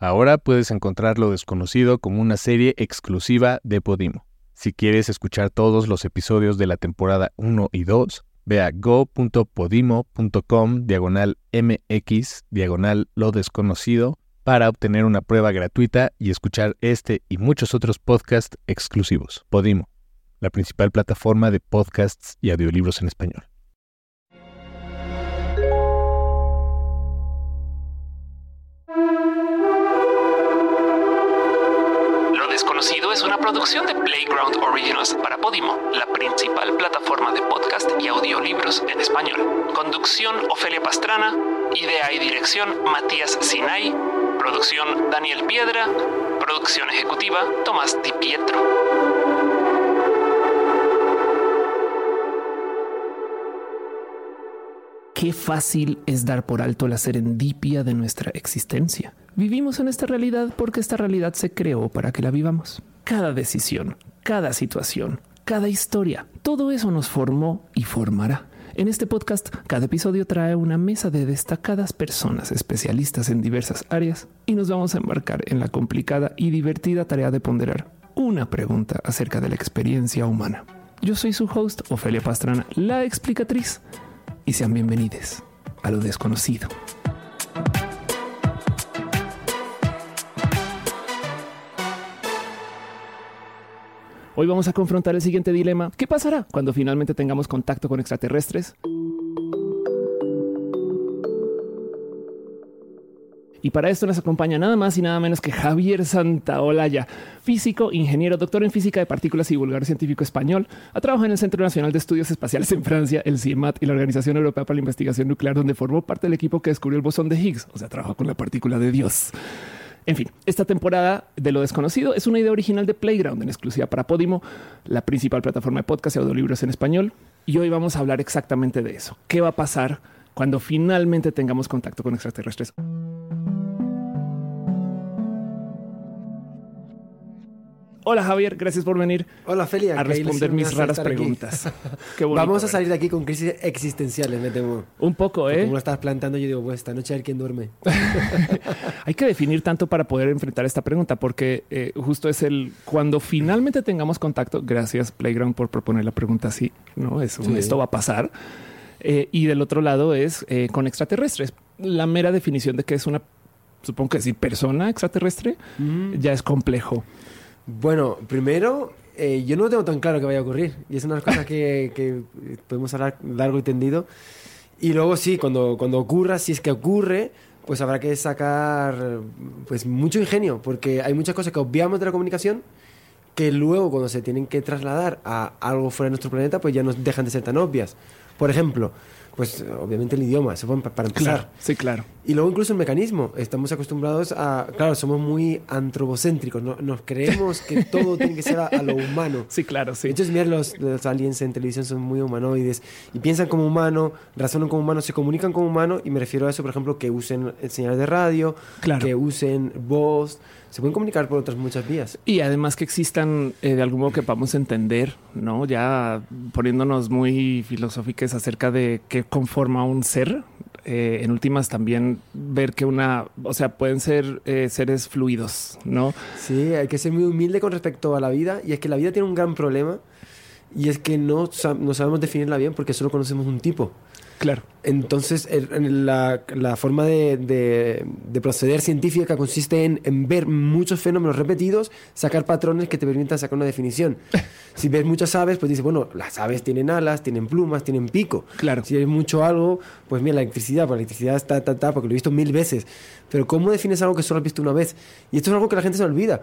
Ahora puedes encontrar lo desconocido como una serie exclusiva de Podimo. Si quieres escuchar todos los episodios de la temporada 1 y 2, ve a go.podimo.com diagonal mx diagonal lo desconocido para obtener una prueba gratuita y escuchar este y muchos otros podcasts exclusivos. Podimo, la principal plataforma de podcasts y audiolibros en español. Es una producción de Playground Originals para Podimo, la principal plataforma de podcast y audiolibros en español. Conducción Ofelia Pastrana, idea y dirección Matías Sinay, producción Daniel Piedra, producción ejecutiva Tomás Di Pietro. Qué fácil es dar por alto la serendipia de nuestra existencia. Vivimos en esta realidad porque esta realidad se creó para que la vivamos. Cada decisión, cada situación, cada historia, todo eso nos formó y formará. En este podcast, cada episodio trae una mesa de destacadas personas especialistas en diversas áreas y nos vamos a embarcar en la complicada y divertida tarea de ponderar una pregunta acerca de la experiencia humana. Yo soy su host, Ofelia Pastrana, la explicatriz y sean bienvenidos a lo desconocido. Hoy vamos a confrontar el siguiente dilema. ¿Qué pasará cuando finalmente tengamos contacto con extraterrestres? Y para esto nos acompaña nada más y nada menos que Javier Santaolalla, físico, ingeniero, doctor en física de partículas y vulgar científico español. Ha trabajado en el Centro Nacional de Estudios Espaciales en Francia, el CIEMAT y la Organización Europea para la Investigación Nuclear, donde formó parte del equipo que descubrió el bosón de Higgs. O sea, trabajó con la partícula de Dios. En fin, esta temporada de lo desconocido es una idea original de Playground en exclusiva para Podimo, la principal plataforma de podcast y audiolibros en español. Y hoy vamos a hablar exactamente de eso. ¿Qué va a pasar cuando finalmente tengamos contacto con extraterrestres? Hola Javier, gracias por venir Hola Felia, a responder mis raras preguntas. Qué bonito, Vamos a salir de aquí con crisis existenciales, me temo. un poco, Porque ¿eh? Como lo estás plantando, yo digo, pues esta noche a ver quién duerme. Hay que definir tanto para poder enfrentar esta pregunta, porque eh, justo es el cuando finalmente tengamos contacto. Gracias, Playground, por proponer la pregunta así. No es un, Sí. esto va a pasar. Eh, y del otro lado es eh, con extraterrestres. La mera definición de que es una, supongo que decir persona extraterrestre ya es complejo. Bueno, primero, eh, yo no tengo tan claro que vaya a ocurrir. Y es una de las cosas que, que podemos hablar largo y tendido. Y luego sí, cuando, cuando ocurra, si es que ocurre, pues habrá que sacar pues mucho ingenio, porque hay muchas cosas que obviamos de la comunicación que luego cuando se tienen que trasladar a algo fuera de nuestro planeta, pues ya no dejan de ser tan obvias. Por ejemplo, pues obviamente el idioma, eso fue pa- para empezar. Claro, sí, claro. Y luego incluso el mecanismo. Estamos acostumbrados a... Claro, somos muy antropocéntricos. ¿no? Nos creemos que todo tiene que ser a, a lo humano. Sí, claro, sí. Entonces, mira, los, los aliens en televisión son muy humanoides y piensan como humano, razonan como humano, se comunican como humano. Y me refiero a eso, por ejemplo, que usen señales de radio, Claro. que usen voz. Se pueden comunicar por otras muchas vías. Y además que existan eh, de algún modo que podamos entender, no ya poniéndonos muy filosóficas acerca de qué conforma un ser. eh, en últimas también ver que una, o sea, pueden ser eh, seres fluidos, no? Sí, hay que ser muy humilde con respecto a la vida. Y es que la vida tiene un gran problema. Y es que no, no sabemos definirla bien porque solo conocemos un tipo. Claro. Entonces, la, la forma de, de- de proceder científica consiste en, en ver muchos fenómenos repetidos, sacar patrones que te permitan sacar una definición. Si ves muchas aves, pues dices, bueno, las aves tienen alas, tienen plumas, tienen pico. Claro. Si ves mucho algo, pues mira, la electricidad, pues la electricidad está, está, está, porque lo he visto mil veces. Pero ¿cómo defines algo que solo has visto una vez? Y esto es algo que la gente se olvida.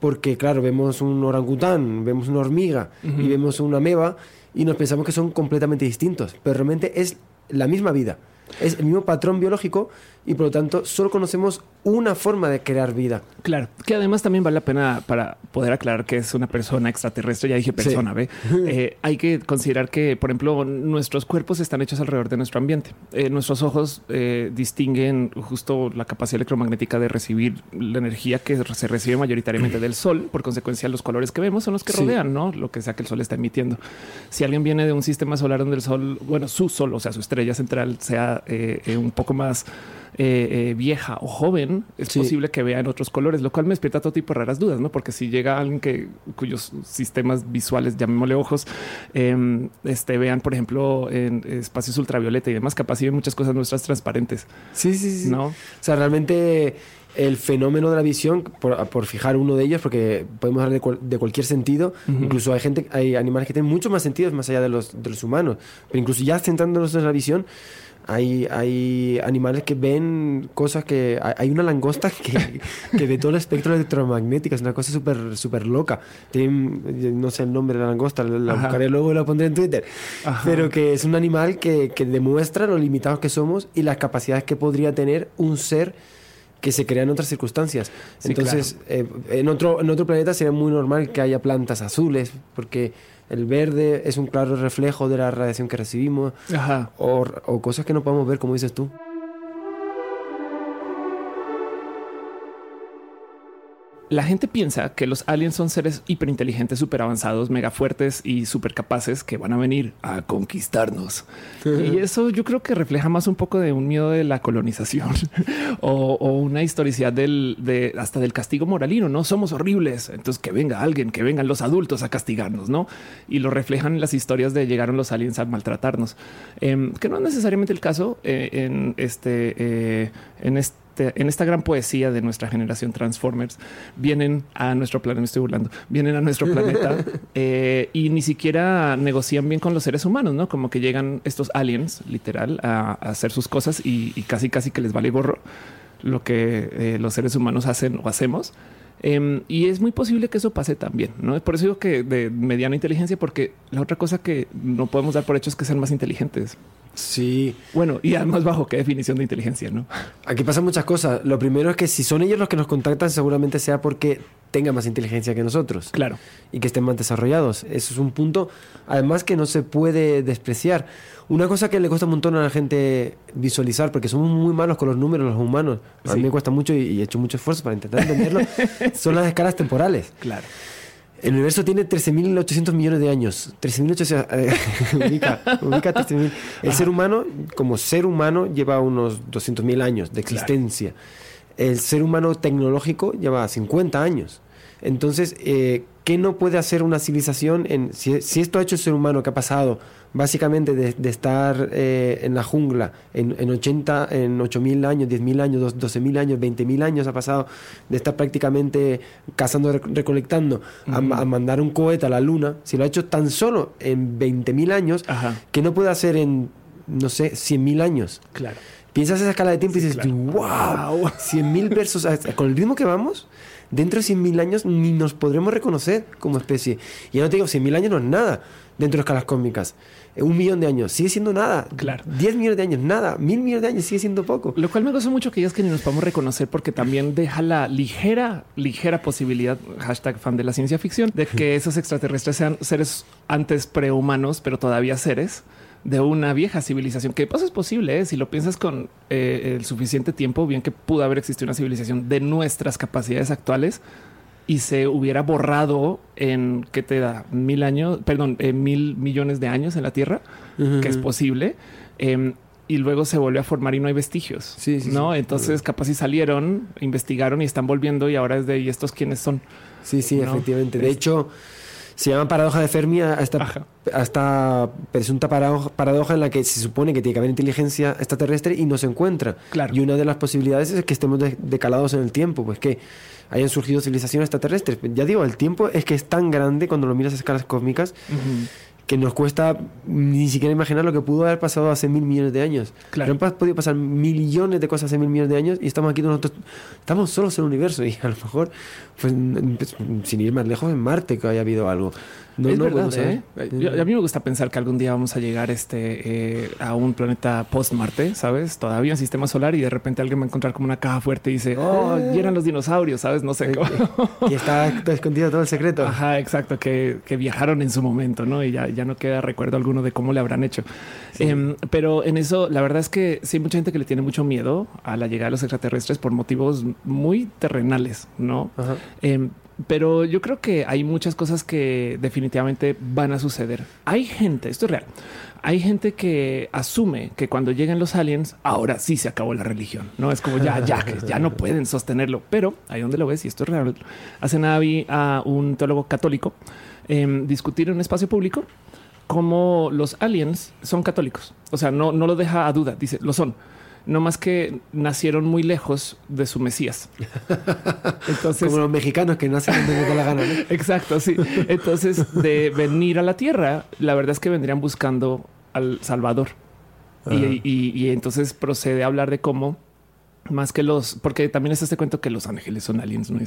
Porque, claro, vemos un orangután, vemos una hormiga y vemos una ameba y nos pensamos que son completamente distintos. Pero realmente es la misma vida. Es el mismo patrón biológico y por lo tanto solo conocemos una forma de crear vida. Claro, que además también vale la pena para poder aclarar que es una persona extraterrestre. Ya dije persona, ve. Eh, hay que considerar que, por ejemplo, nuestros cuerpos están hechos alrededor de nuestro ambiente. Eh, nuestros ojos eh, distinguen justo la capacidad electromagnética de recibir la energía que se recibe mayoritariamente del sol. Por consecuencia, los colores que vemos son los que Sí. rodean, no lo que sea que el sol está emitiendo. Si alguien viene de un sistema solar donde el sol, bueno, su sol, o sea, su estrella central sea eh, eh, un poco más eh, eh, vieja o joven, es Sí. posible que vean otros colores, lo cual me despierta todo tipo de raras dudas, ¿no? Porque si llega alguien que cuyos sistemas visuales, llamémosle ojos, eh, este, vean, por ejemplo, en espacios ultravioleta y demás, capaz y ven muchas cosas nuestras transparentes, Sí, sí, sí. ¿no? O sea, realmente el fenómeno de la visión, por, por fijar uno de ellos, porque podemos hablar de, cual- de cualquier sentido, Ujú. incluso hay gente, hay animales que tienen muchos más sentidos más allá de los, de los humanos, pero incluso ya centrándonos en la visión, hay, hay animales que ven cosas que... Hay una langosta que, que ve todo el espectro electromagnético, es una cosa súper súper loca. Tienen, no sé el nombre de la langosta, la, Ajá. buscaré luego y la pondré en Twitter. Ajá. Pero que es un animal que, que demuestra lo limitados que somos y las capacidades que podría tener un ser que se crea en otras circunstancias. Sí, Entonces, eh, en, otro, en otro planeta sería muy normal que haya plantas azules, porque el verde es un claro reflejo de la radiación que recibimos, Ajá. o, o cosas que no podemos ver, como dices tú. La gente piensa que los aliens son seres hiperinteligentes, súper avanzados, mega fuertes y súper capaces que van a venir a conquistarnos. y eso yo creo que refleja más un poco de un miedo de la colonización o, o una historicidad del, de hasta del castigo moralino. No somos horribles. Entonces que venga alguien, que vengan los adultos a castigarnos, no? Y lo reflejan en las historias de llegaron los aliens a maltratarnos, Em, que no es necesariamente el caso eh, en este, eh, en este en esta gran poesía de nuestra generación Transformers, vienen a nuestro planeta, me estoy burlando, vienen a nuestro planeta eh, y ni siquiera negocian bien con los seres humanos, ¿no? Como que llegan estos aliens, literal, a, a hacer sus cosas y, y casi casi que les vale gorro lo que eh, los seres humanos hacen o hacemos. Em, y es muy posible que eso pase también, ¿no? Por eso digo que de mediana inteligencia, porque la otra cosa que no podemos dar por hecho es que sean más inteligentes. Sí, Bueno, y además bajo qué definición de inteligencia, ¿no? aquí pasan muchas cosas. Lo primero es que si son ellos los que nos contactan, seguramente sea porque tengan más inteligencia que nosotros. Claro. y que estén más desarrollados. Eso es un punto, además, que no se puede despreciar. Una cosa que le cuesta un montón a la gente visualizar, porque somos muy malos con los números, los humanos. A Sí. mí me cuesta mucho y, y he hecho mucho esfuerzo para intentar entenderlo. son las escalas temporales. Claro. El universo tiene 13.800 millones de años. 13.800... eh, ubica, ubica 13.000. El ser humano, como ser humano, lleva unos 200.000 años de existencia. El ser humano tecnológico lleva 50 años. Entonces, eh, ¿qué no puede hacer una civilización? En, si, si esto ha hecho el ser humano que ha pasado básicamente de, de estar eh, en la jungla en, en 80, en 8.000 años, 10.000 años, dos- 12.000 años, 20.000 años ha pasado de estar prácticamente cazando, rec- recolectando, a, a mandar un cohete a la luna, si lo ha hecho tan solo en 20.000 años, Ajá. que no puede hacer en, no sé, 100.000 años. Claro. Piensas esa escala de tiempo y dices, claro. wow, 100.000 versus, o sea, con el ritmo que vamos, dentro de 100.000 años ni nos podremos reconocer como especie. Y ya no te digo, 100.000 años no es nada dentro de escalas cósmicas. Eh, Un millón de años sigue siendo nada. Claro. 10 millones de años, nada. Mil millones de años sigue siendo poco. Lo cual me goza mucho que digas que ni nos podemos reconocer porque también deja la ligera, ligera posibilidad, hashtag fan de la ciencia ficción, de que esos extraterrestres sean seres antes prehumanos, pero todavía seres de una vieja civilización, que paso es posible, ¿eh? si lo piensas con eh, el suficiente tiempo, bien que pudo haber existido una civilización de nuestras capacidades actuales y se hubiera borrado en, ¿qué te da? Mil años, perdón, eh, mil millones de años en la Tierra, que es posible. em, y luego se volvió a formar y no hay vestigios. Sí, sí, no, sí. entonces capaz si salieron, investigaron y están volviendo y ahora es de y estos quiénes son. Sí, sí, No, efectivamente. De hecho, se llama paradoja de Fermi a esta, a esta presunta paradoja, paradoja en la que se supone que tiene que haber inteligencia extraterrestre y no se encuentra. Claro. Y una de las posibilidades es que estemos de- decalados en el tiempo, pues que hayan surgido civilizaciones extraterrestres. Ya digo, el tiempo es que es tan grande cuando lo miras a escalas cósmicas que nos cuesta ni siquiera imaginar lo que pudo haber pasado hace mil millones de años. Claro. Pero han podido pasar millones de cosas hace mil millones de años y estamos aquí nosotros, estamos solos en el universo y a lo mejor, pues, pues, sin ir más lejos, en Marte que haya habido algo. No, es no verdad. ¿eh? Yo- a mí me gusta pensar que algún día vamos a llegar este, eh, a un planeta post Marte, sabes? Todavía en sistema solar y de repente alguien va a encontrar como una caja fuerte y dice, oh, y eran los dinosaurios, sabes? No sé. cómo. y está escondido todo el secreto. Ajá, exacto, que, que viajaron en su momento, ¿no? Y ya, ya no queda recuerdo alguno de cómo le habrán hecho. Em, pero en eso, la verdad es que sí hay mucha gente que le tiene mucho miedo a la llegada de los extraterrestres por motivos muy terrenales, ¿no? Ajá. Pero yo creo que hay muchas cosas que definitivamente van a suceder. Hay gente, esto es real, hay gente que asume que cuando lleguen los aliens, ahora sí se acabó la religión. No es como ya, ya, ya no pueden sostenerlo, pero ahí donde lo ves, y esto es real. Hace nada vi a un teólogo católico em, discutir en un espacio público cómo los aliens son católicos. O sea, no, no lo deja a duda, dice, lo son no más que nacieron muy lejos de su Mesías. Entonces, como los mexicanos que nacen donde la gana. Exacto, sí. Entonces, de venir a la tierra, la verdad es que vendrían buscando al Salvador. Y, y, entonces procede a hablar de cómo más que los, porque también es este cuento que los ángeles son aliens, ¿no?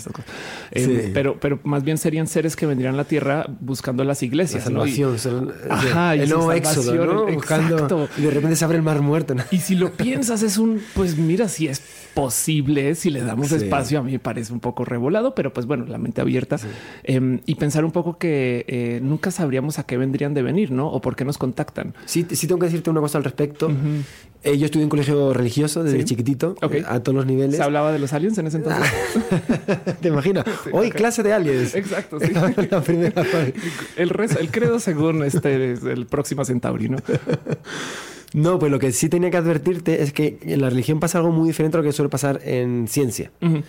Eh, pero, pero más bien serían seres que vendrían a la tierra buscando las iglesias. La salvación, Ajá, el nuevo éxodo, ¿no? Buscando, y de repente se abre el mar muerto. Y si lo piensas, es un, pues mira, si es posible, si le damos espacio, a mí me parece un poco revolado, pero pues bueno, la mente abierta em, y pensar un poco que eh, nunca sabríamos a qué vendrían de venir, ¿no? O por qué nos contactan. Sí, sí tengo que decirte una cosa al respecto. Eh, yo estudié en un colegio religioso desde chiquitito, eh, a todos los niveles. ¿Se hablaba de los aliens en ese entonces? ¿Te imaginas? Hoy clase de aliens. Exacto, sí. la primera el, el credo según este, el próximo Centauri, ¿no? No, pues lo que sí tenía que advertirte es que en la religión pasa algo muy diferente a lo que suele pasar en ciencia. en,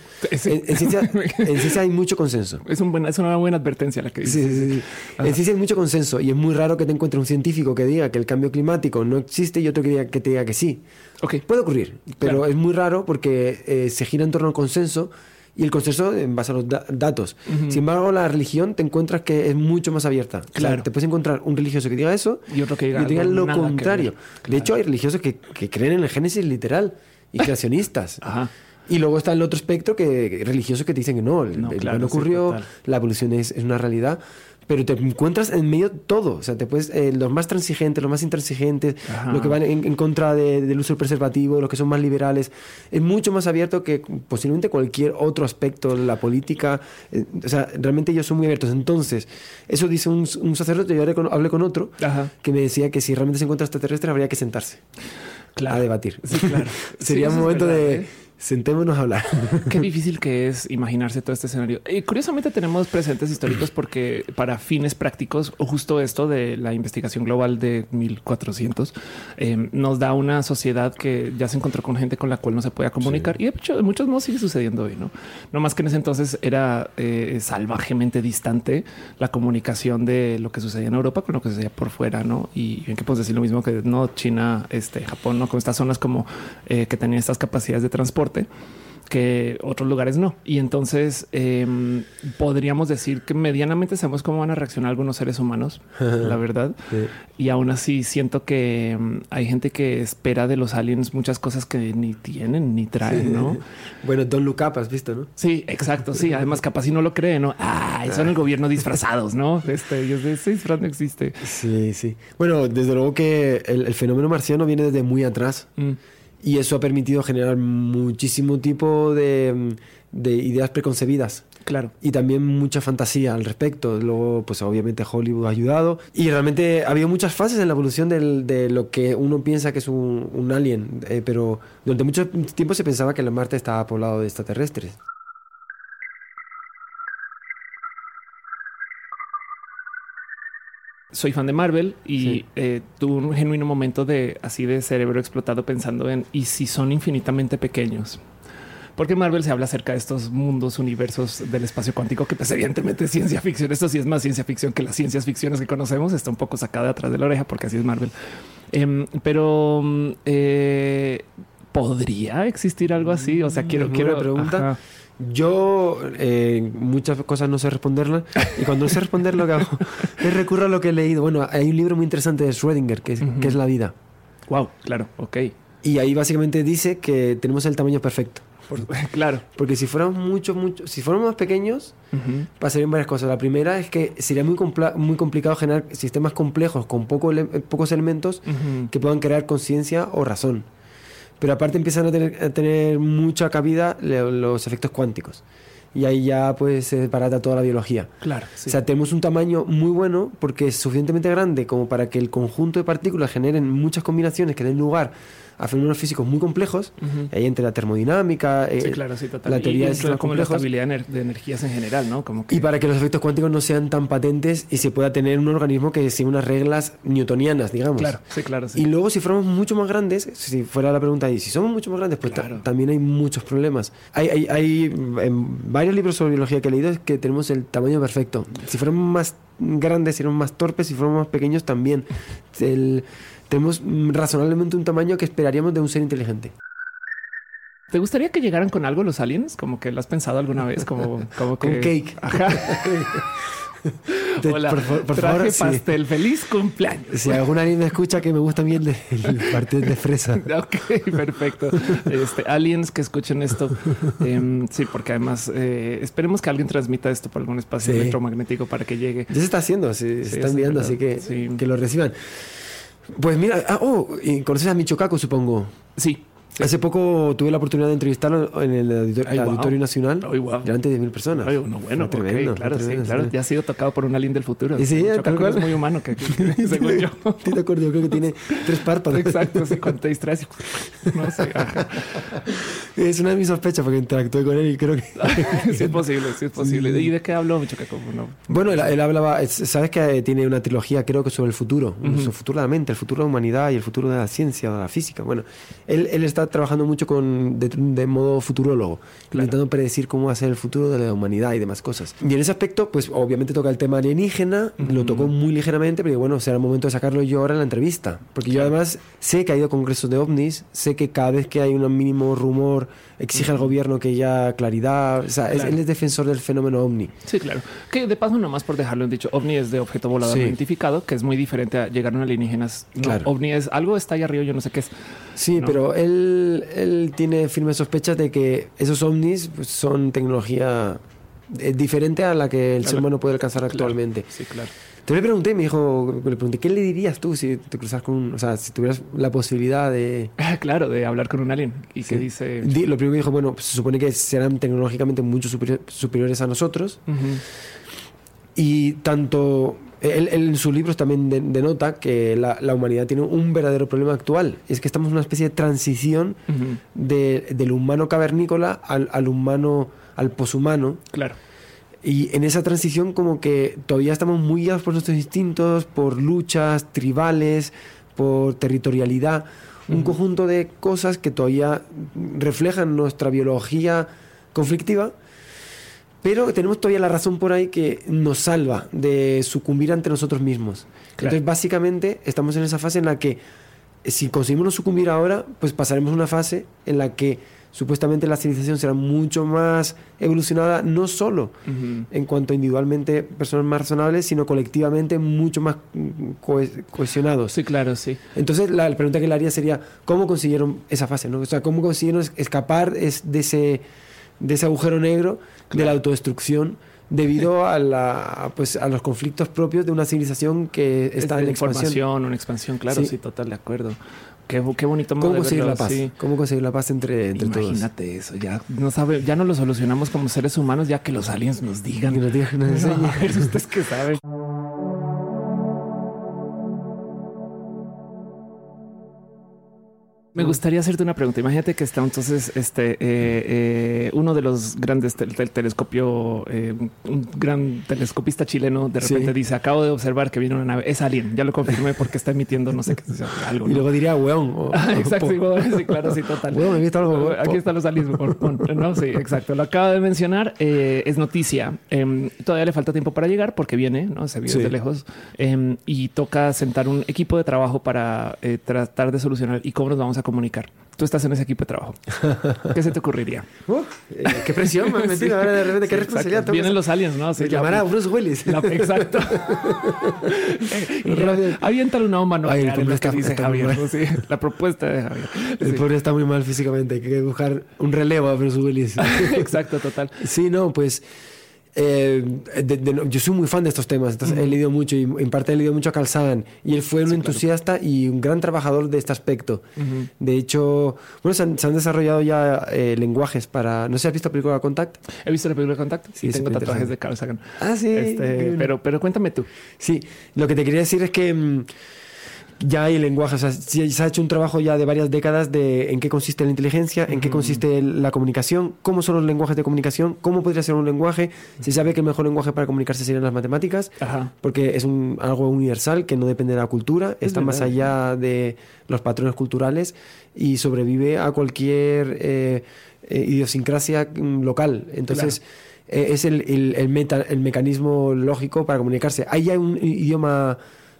ciencia hay mucho consenso. Es, un es una buena advertencia la que dices. Sí, sí, sí. En ciencia hay mucho consenso y es muy raro que te encuentres un científico que diga que el cambio climático no existe y otro que, diga, que te diga que sí. Okay. Puede ocurrir, pero es muy raro porque eh, se gira en torno al consenso y el consenso en base a los datos. Sin embargo, la religión te encuentras que es mucho más abierta. Claro. te puedes encontrar un religioso que diga eso y otro que diga, lo contrario. De hecho, hay religiosos que, que, creen en el Génesis literal y creacionistas. Ajá. Y luego está el otro espectro que religiosos que te dicen que no, el, no, ocurrió, la evolución es, es, una realidad pero te encuentras en medio de todo. O sea, te puedes, eh, los más transigentes, los más intransigentes, los que van en, contra del uso del preservativo, los que son más liberales, es mucho más abierto que posiblemente cualquier otro aspecto de la política. Eh, o sea, realmente ellos son muy abiertos. Entonces, eso dice un, sacerdote, yo hablé con, otro, que me decía que si realmente se encuentra extraterrestre habría que sentarse. a debatir. Sí, claro. Sería un momento de, ¿eh? Sentémonos a hablar. Qué difícil que es imaginarse todo este escenario. Y curiosamente tenemos presentes históricos porque para fines prácticos, o justo esto de la investigación global de 1400, eh, nos da una sociedad que ya se encontró con gente con la cual no se puede comunicar. Y de hecho, de muchos modos sigue sucediendo hoy, ¿no? No más que en ese entonces era eh, salvajemente distante la comunicación de lo que sucedía en Europa con lo que sucedía por fuera, ¿no? Y bien que puedes decir lo mismo que no China, este Japón, ¿no? Con estas zonas como eh, que tenían estas capacidades de transporte que otros lugares no. Y entonces em, podríamos decir que medianamente sabemos cómo van a reaccionar algunos seres humanos, la verdad. Y aún así siento que em, hay gente que espera de los aliens muchas cosas que ni tienen ni traen, ¿no? Bueno, Don Look has visto, ¿no? Sí, exacto. Sí, además capaz si no lo creen, ¿no? Ah, son el gobierno disfrazados, ¿no? Este, ellos de ese disfraz no existe. Sí, sí. Bueno, desde luego que el, fenómeno marciano viene desde muy atrás. Mm. Y eso ha permitido generar muchísimo tipo de, ideas preconcebidas. Claro. Y también mucha fantasía al respecto. Luego, pues obviamente Hollywood ha ayudado. Y realmente ha habido muchas fases en la evolución de lo que uno piensa que es un, alien. Eh, pero durante mucho tiempo se pensaba que el Marte estaba poblado de extraterrestres. Soy fan de Marvel y eh, tuve un genuino momento de así de cerebro explotado pensando en y si son infinitamente pequeños. Porque Marvel se habla acerca de estos mundos, universos del espacio cuántico, que pues evidentemente es ciencia ficción. Esto sí es más ciencia ficción que las ciencias ficciones que conocemos. Está un poco sacada atrás de la oreja porque así es Marvel. Em, pero mm, eh, podría existir algo así. O sea, quiero, quiero pregunta. Yo eh, muchas cosas no sé responderlas y cuando no sé responder lo que hago es recurro a lo que he leído. Bueno, hay un libro muy interesante de Schrödinger que es, que es La vida. Wow, claro, ok. Y ahí básicamente dice que tenemos el tamaño perfecto. claro. Porque si fuéramos mucho, mucho, si fuéramos más pequeños, pasarían varias cosas. La primera es que sería muy, muy complicado generar sistemas complejos con poco pocos elementos que puedan crear conciencia o razón pero aparte empiezan a tener, mucha cabida los efectos cuánticos. Y ahí ya pues se desbarata toda la biología. Claro. O sea, tenemos un tamaño muy bueno porque es suficientemente grande como para que el conjunto de partículas generen muchas combinaciones que den lugar a fenómenos físicos muy complejos, ahí entre la termodinámica, Sí, eh, claro, sí, la teoría y de sistemas como la estabilidad de energías en general, ¿no? Como que... Y para que los efectos cuánticos no sean tan patentes y se pueda tener un organismo que siga unas reglas newtonianas, digamos. Claro, sí, claro, sí. Y luego, si fuéramos mucho más grandes, si fuera la pregunta ahí, si somos mucho más grandes, pues Claro. también hay muchos problemas. Hay, hay, hay, en varios libros sobre biología que he leído es que tenemos el tamaño perfecto. Si fuéramos más grandes, seríamos más torpes, si fuéramos más pequeños, también. El- tenemos mm, razonablemente un tamaño que esperaríamos de un ser inteligente. ¿Te gustaría que llegaran con algo los aliens? Como que lo has pensado alguna vez, como, como que... Con cake. Ajá. Te- Hola, por, por traje favor, pastel. Feliz cumpleaños. si algún alguien me escucha que me gusta bien el, el pastel de fresa. Ok, perfecto. Este, aliens que escuchen esto. em, sí, porque además eh, esperemos que alguien transmita esto por algún espacio Sí. electromagnético para que llegue. Ya se está haciendo, se, se Sí, está es enviando, verdad. así que Sí. que lo reciban. Pues mira, ah, oh, y conoces a Michocaco, supongo. Sí. Sí. Hace poco tuve la oportunidad de entrevistarlo en el auditor- Ay, wow. Auditorio Nacional. Ay, wow. Delante de 10.000 personas. Ay, no, bueno, tremendo, claro, fue sí, tremendo, claro. Ya ha sido tocado por un alien del futuro. Y sí, tal cual. es muy humano, que, que- según yo. De acuerdo, creo que tiene tres párpados. Exacto, sí, cuando te distraes. No sé. Es una de mis sospechas porque interactué con él y creo que... Sí es posible, sí es posible. ¿Y de qué habló Micho Caco? No. Bueno, él, él hablaba, es- sabes que eh, tiene una trilogía creo que sobre el futuro, sobre el futuro de la mente, el futuro de la humanidad y el futuro de la ciencia, de la física. Bueno, él, él está trabajando mucho con de, de modo futurólogo, intentando predecir cómo va a ser el futuro de la humanidad y demás cosas. Y en ese aspecto, pues obviamente toca el tema alienígena, lo tocó muy ligeramente, pero bueno, será el momento de sacarlo yo ahora en la entrevista, porque yo además sé que ha ido a congresos de ovnis, sé que cada vez que hay un mínimo rumor exige al gobierno que haya claridad, o sea, es- Claro. él es defensor del fenómeno ovni. Sí, claro. Que de paso, nomás por dejarlo en dicho, ovni es de objeto volador Sí. identificado, que es muy diferente a llegar a un alienígenas. No, Claro. ovni es algo está ahí arriba, yo no sé qué es. Sí, ¿no? pero él, él tiene firmes sospechas de que esos ovnis pues, son tecnología eh, diferente a la que el ser Claro. humano puede alcanzar actualmente. Sí, claro. Entonces le pregunté me dijo, le pregunté, ¿qué le dirías tú si te cruzas con un, o sea, si tuvieras la posibilidad de... Claro, de hablar con un alien y que Sí. dice. Di- Lo primero que dijo, bueno, se supone que serán tecnológicamente mucho superi- superiores a nosotros y tanto... Él, él en sus libros también de- denota que la, la humanidad tiene un verdadero problema actual. Es que estamos en una especie de transición Ujú. de- del humano cavernícola al, al humano, al poshumano. Claro. Y en esa transición como que todavía estamos muy guiados por nuestros instintos, por luchas tribales, por territorialidad, un conjunto de cosas que todavía reflejan nuestra biología conflictiva, pero tenemos todavía la razón por ahí que nos salva de sucumbir ante nosotros mismos. Claro. Entonces básicamente estamos en esa fase en la que eh, si conseguimos no sucumbir ahora, pues pasaremos a una fase en la que supuestamente la civilización será mucho más evolucionada, no solo Ujú. en cuanto a individualmente personas más razonables, sino colectivamente mucho más mm, cohe- cohesionados. Sí, claro, sí. Entonces la, la pregunta que le haría sería, ¿cómo consiguieron esa fase? ¿no? O sea, ¿cómo consiguieron es- escapar es- de, ese, de ese agujero negro de la autodestrucción debido a, la, pues, a los conflictos propios de una civilización que está Es en expansión? información, una expansión, claro, sí, Sí. total, de acuerdo. Qué, qué bonito modo ¿Cómo de conseguir la paz? sí. ¿Cómo conseguir la paz entre, entre todos? Imagínate eso, ya no sabe, ya no lo solucionamos como seres humanos, ya que los aliens nos digan. Que nos digan. No, a ver, ustedes que saben. Me gustaría hacerte una pregunta. Imagínate que está entonces este eh, eh, uno de los grandes tel- del telescopio, eh, un gran telescopista chileno, de Sí. repente dice: Acabo de observar que viene una nave. Es alien. Ya lo confirmé porque está emitiendo no sé qué algo. Y ¿no? luego diría, weón. o- Ah, exacto, sí, claro, sí, total. Algo, Aquí po- están los aliens. por- por- no, sí, exacto. Lo acaba de mencionar. es noticia. Em, todavía le falta tiempo para llegar porque viene, no se vio Sí. de lejos em, y toca sentar un equipo de trabajo para tratar de solucionar y cómo nos vamos a comunicar. Tú estás en ese equipo de trabajo. ¿Qué se te ocurriría? Uh, eh, qué presión me Sí. ahora de repente. Qué Sí, responsabilidad. Vienen los aliens, ¿no? Sí, la- llamar a Bruce Willis. la- exacto. Aviéntale una bomba nuclear, Ay, el que está- dice está muy Javier. Sí, la propuesta de Javier. El Sí. pobre está muy mal físicamente. Hay que buscar un relevo a Bruce Willis. Exacto, total. Sí, no, pues eh, de- de- yo soy muy fan de estos temas, entonces he leído mucho y en parte he leído mucho a Carl Sagan y él fue un entusiasta y un gran trabajador de este aspecto. De hecho, bueno, se han, se han desarrollado ya eh, lenguajes para... ¿No sé si has visto la película Contact? He visto la película de Contacto. Sí, tengo tatuajes de. Carl Sagan. Ah, sí. Este, pero, pero cuéntame tú. Sí, lo que te quería decir es que, mm, ya hay lenguaje, o sea, se ha hecho un trabajo ya de varias décadas de en qué consiste la inteligencia, en qué consiste la comunicación, cómo son los lenguajes de comunicación, cómo podría ser un lenguaje. Se sabe que el mejor lenguaje para comunicarse serían las matemáticas, Ajá. porque es un, algo universal que no depende de la cultura, está más allá de los patrones culturales y sobrevive a cualquier eh, eh, idiosincrasia mm, local. Entonces, eh, es el, el- el meta- el mecanismo lógico para comunicarse. Hay ya un idioma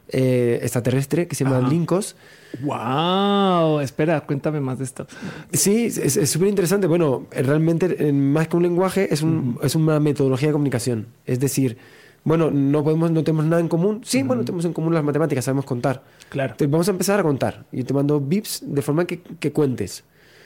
eh, extraterrestre que se llama Ajá. Linkos. Wow, espera, cuéntame más de esto. Sí, es súper interesante. Bueno, realmente más que un lenguaje es, un, es una metodología de comunicación. Es decir, bueno, no podemos, no tenemos nada en común. Sí, bueno, tenemos en común las matemáticas, sabemos contar. Claro. Te- vamos a empezar a contar. Yo te mando bips de forma que, que cuentes.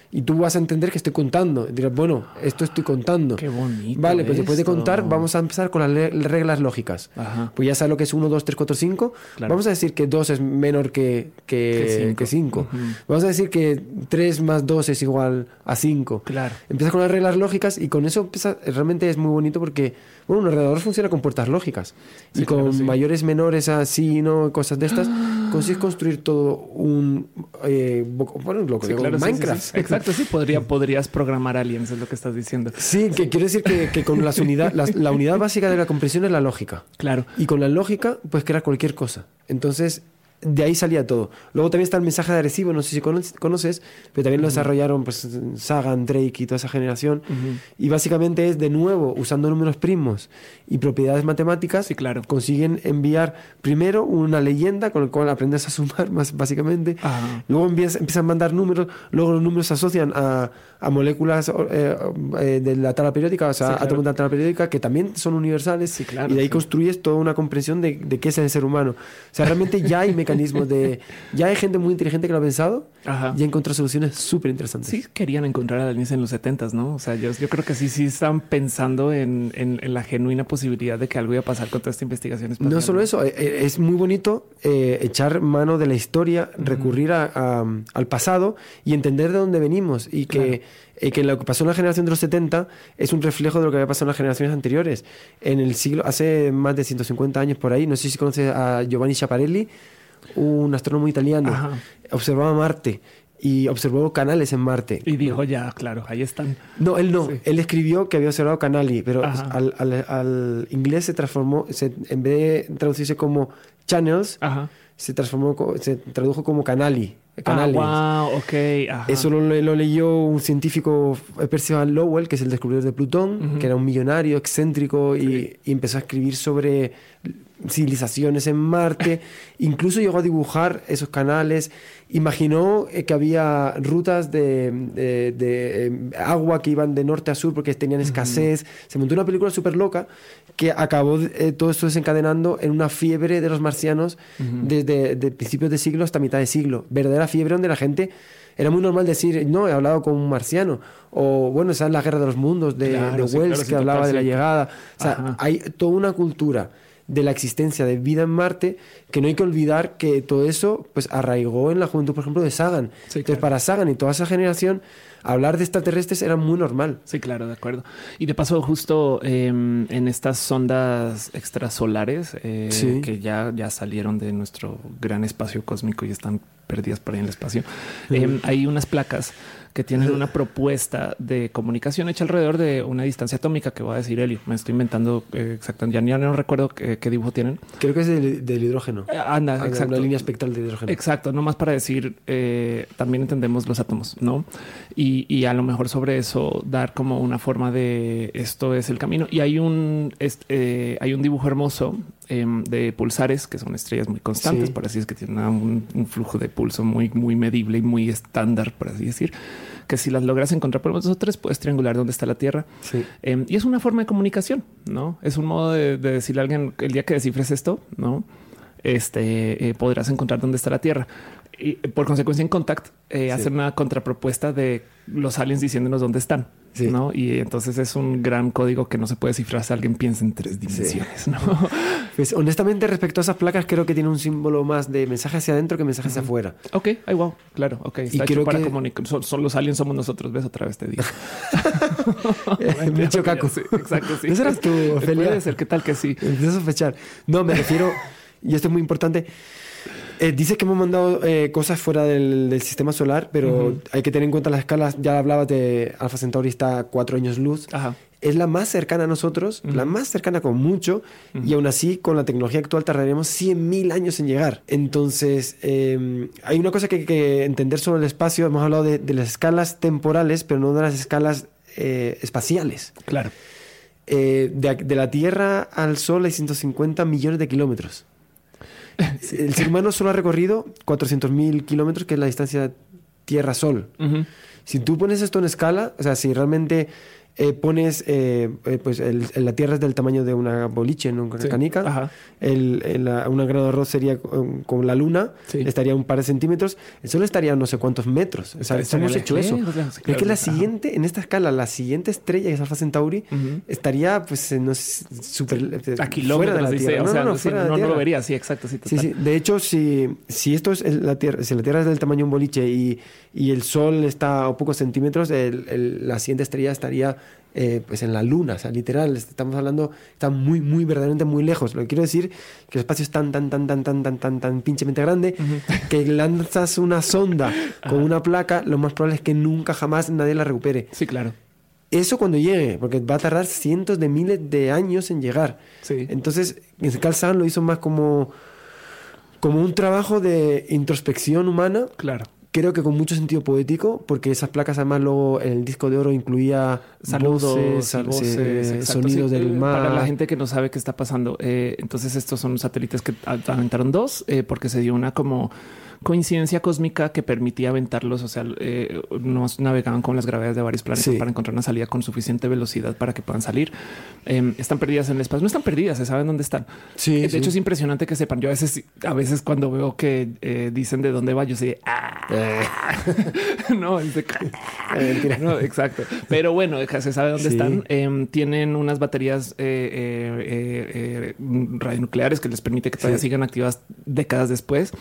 Y tú vas a entender que estoy contando. Y dirás, bueno, esto estoy contando. Qué bonito Vale, pues después de esto. contar, vamos a empezar con las reglas lógicas. Ajá. Pues ya sabes lo que es 1, 2, 3, 4, 5. Claro. Vamos a decir que 2 es menor que, Que que cinco. 5. Ujú. Vamos a decir que 3 más 2 es igual a 5. Claro. Empiezas con las reglas lógicas y con eso empieza, realmente es muy bonito porque bueno, un ordenador funciona con puertas lógicas. Sí, y con claro, sí. mayores, menores, así, ¿no? Cosas de estas, consigues construir todo un... Eh, bueno, lo que Sí, digo, claro, sí, Minecraft. sí. Exacto, sí, podría, podrías programar aliens, es lo que estás diciendo. Sí, que quiere decir que, que con las unidad, las- la unidad básica de la comprensión es la lógica. Claro. Y con la lógica puedes crear cualquier cosa. Entonces, de ahí salía todo. Luego también está el mensaje de agresivo, no sé si cono- conoces, pero también lo desarrollaron pues, Sagan, Drake y toda esa generación. Y básicamente es, de nuevo, usando números primos y propiedades matemáticas, Sí, claro. consiguen enviar primero una leyenda con la cual aprendes a sumar, más básicamente. Luego empiezan a mandar números, luego los números se asocian a, a moléculas eh, eh, de la tabla periódica, o sea, Sí, claro. átomos de la tabla periódica, que también son universales. Sí, claro, y de ahí construyes toda una comprensión de, de qué es el ser humano. O sea, realmente ya hay mecanismos de... Ya hay gente muy inteligente que lo ha pensado Ajá. y ha encontrado soluciones súper interesantes. Sí, querían encontrar aliens en los 70 ¿no? O sea, yo, yo creo que sí, sí estaban pensando en, en- en la genuina posibilidad de que algo iba a pasar con toda esta investigación espacial. No solo eso, eh, eh, es muy bonito eh, echar mano de la historia, recurrir a- a- al pasado y entender de dónde venimos y que, eh, que lo que pasó en la generación de los 70 es un reflejo de lo que había pasado en las generaciones anteriores. En el siglo, hace más de 150 años por ahí, no sé si conoces a Giovanni Schiaparelli, un astrónomo italiano, Ajá. observaba Marte y observó canales en Marte. Y dijo, ya, claro, ahí están. No, él no. Sí. Él escribió que había observado Canali, pero al, al- al inglés se transformó, se- en vez de traducirse como channels, Ajá. se transformó, se tradujo como Canali. Canales. Ah, wow, ok. Ajá. Eso lo, lo leyó un científico, eh, Percival Lowell, que es el descubridor de Plutón, que era un millonario excéntrico y, y empezó a escribir sobre civilizaciones en Marte. Incluso llegó a dibujar esos canales. Imaginó eh, que había rutas de, de- de, eh, agua que iban de norte a sur porque tenían escasez. Se montó una película súper loca que acabó eh, todo esto desencadenando en una fiebre de los marcianos desde de principios de siglo hasta mitad de siglo. Verdadera fiebre donde la gente era muy normal decir, no, he hablado con un marciano. O bueno, esa es la guerra de los mundos de, Claro, de sí, Wells claro, que hablaba de la llegada. O sea, Ajá. hay toda una cultura de la existencia de vida en Marte que no hay que olvidar que todo eso pues arraigó en la juventud, por ejemplo, de Sagan. Sí, Entonces, claro. para Sagan y toda esa generación, hablar de extraterrestres era muy normal. Sí, claro, de acuerdo. Y de paso, justo eh, en estas sondas extrasolares eh, Sí. que ya, ya salieron de nuestro gran espacio cósmico y están perdidas por ahí en el espacio, eh, hay unas placas que tienen una propuesta de comunicación hecha alrededor de una distancia atómica que voy a decir Elio. Me estoy inventando eh, exactamente, ya, ya no recuerdo qué, qué dibujo tienen. Creo que es del, del hidrógeno. Eh, anda, Ah, exacto. Una línea espectral de hidrógeno. Exacto, no más para decir, eh, también entendemos los átomos, ¿no? Y, y a lo mejor sobre eso dar como una forma de esto es el camino. Y hay un, es- eh, hay un dibujo hermoso em, de pulsares, que son estrellas muy constantes, Sí. por así es que tienen un, un flujo de pulso muy, muy medible y muy estándar, por así decir, que si las logras encontrar por los tres, puedes triangular dónde está la Tierra. Sí. Em, y es una forma de comunicación, ¿no? Es un modo de, de decirle a alguien el día que descifres esto, ¿no? Este eh, podrás encontrar dónde está la Tierra. Y eh, por consecuencia, en Contact, eh, hacer una contrapropuesta de los aliens diciéndonos dónde están, Sí. ¿no? Y entonces es un gran código que no se puede descifrar si alguien piensa en tres dimensiones, ¿no? Pues honestamente, respecto a esas placas, creo que tiene un símbolo más de mensaje hacia adentro que mensaje hacia afuera. ok, ay, wow, claro, ok. Está hecho creo para que- comunicar. Son, son los aliens, somos nosotros. Ves otra vez te digo. Me echo caco. Exacto, sí. ¿Ese eras tú, Ofelia? Puede ser, ¿qué tal que sí? Empiezo a sospechar. No, me refiero, y esto es muy importante, Eh, dice que hemos mandado eh, cosas fuera del, del sistema solar, pero hay que tener en cuenta las escalas. Ya hablabas de Alpha Centauri está a cuatro años luz. Ajá. Es la más cercana a nosotros, la más cercana con mucho, y aún así, con la tecnología actual, tardaríamos 100.000 años en llegar. Entonces, eh, hay una cosa que hay que entender sobre el espacio. Hemos hablado de, de las escalas temporales, pero no de las escalas eh, espaciales. Claro. Eh, de, de la Tierra al Sol hay 150 millones de kilómetros. El ser humano solo ha recorrido 400.000 kilómetros, que es la distancia Tierra-Sol. Si tú pones esto en escala, o sea, si realmente eh, pones, eh, eh, pues el- la Tierra es del tamaño de una boliche, ¿no? una Sí. canica, Ajá. el, el- grano de arroz sería con, con la Luna, Sí. estaría un par de centímetros, el Sol estaría a no sé cuántos metros. O sea, hemos hecho eso. o sea, sí, es claro, que la ajá. siguiente, en esta escala, la siguiente estrella, que es Alpha Centauri, Ujú. estaría, pues, eh, no sé, súper... eh, A kilómetros, fuera de la dice. Tierra. O No, sea, no, no, sí, fuera de la no, no Tierra. lo vería. Sí, exacto. Sí, Sí, total. sí. De hecho, si, si esto es la Tierra, si la Tierra es del tamaño de un boliche y, y el Sol está a pocos centímetros, la siguiente estrella estaría eh, pues en la Luna. O sea, literal, estamos hablando, está muy, muy, verdaderamente muy lejos. Lo que quiero decir que el espacio es tan, tan, tan, tan, tan, tan, tan, tan pinchemente grande que lanzas una sonda con una placa, lo más probable es que nunca jamás nadie la recupere. Sí, claro. Eso cuando llegue, porque va a tardar cientos de miles de años en llegar. Sí. Entonces, Carl Sagan lo hizo más como, como un trabajo de introspección humana, Claro. Creo que con mucho sentido poético, porque esas placas además luego en el disco de oro incluía Saludos, voces, y sonidos Sí, del eh, mar. Para la gente que no sabe qué está pasando, eh, entonces estos son satélites que aventaron dos, eh, porque se dio una como coincidencia cósmica que permitía aventarlos. O sea, eh, nos navegaban con las gravedades de varios planetas Sí. para encontrar una salida con suficiente velocidad para que puedan salir. Eh, están perdidas en el espacio, no están perdidas, se saben dónde están. Sí, Eh, de sí. hecho, es impresionante que sepan. Yo a veces, a veces cuando veo que eh, dicen de dónde va, yo sé, ah, no, es de Eh, no, exacto. Pero bueno, se sabe dónde están. Em, tienen unas baterías eh, eh, eh, eh, radionucleares que les permite que todavía sigan activas décadas después.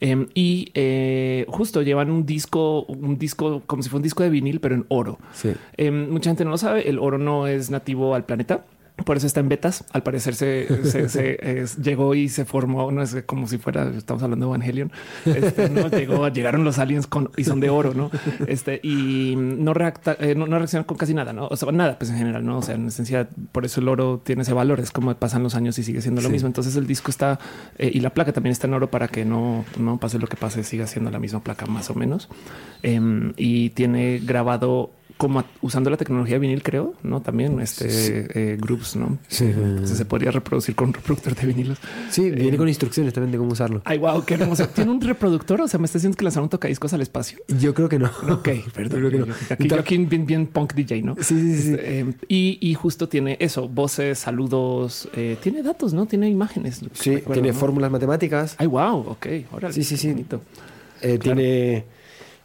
Em, y eh, justo llevan un disco, un disco como si fuera un disco de vinil, pero en oro. Sí. Em, mucha gente no lo sabe. El oro no es nativo al planeta. Por eso está en betas. Al parecer se, se- se, es- llegó y se formó. No es como si fuera, estamos hablando de Evangelion. Este, no llegó, llegaron los aliens con y son de oro, no? Este y no, reacta, eh, no, no reaccionan con casi nada, no? O sea, nada, pues en general, no? O sea, en esencia, por eso el oro tiene ese valor. Es como pasan los años y sigue siendo lo Sí. mismo. Entonces el disco está eh, y la placa también está en oro para que no, no pase lo que pase, siga siendo la misma placa más o menos. Em, y tiene grabado como usando la tecnología vinil, creo, no? También este eh, groups, no? Sí. Entonces se podría reproducir con un reproductor de vinilos. Sí, viene con instrucciones también de cómo usarlo. Ay, wow, qué hermoso. Tiene un reproductor. O sea, me está diciendo que lanzaron tocadiscos al espacio. Yo creo que no. Ok, perdón. Creo que no. Aquí, yo aquí bien, bien punk DJ, ¿no? Sí, sí, sí. Este, eh, y, y justo tiene eso, voces, saludos, eh, tiene datos, ¿no? Tiene imágenes. Sí, tiene ¿no? fórmulas matemáticas. Ay, wow, ok. Órale, Sí, sí, sí. bonito. Eh, Tiene,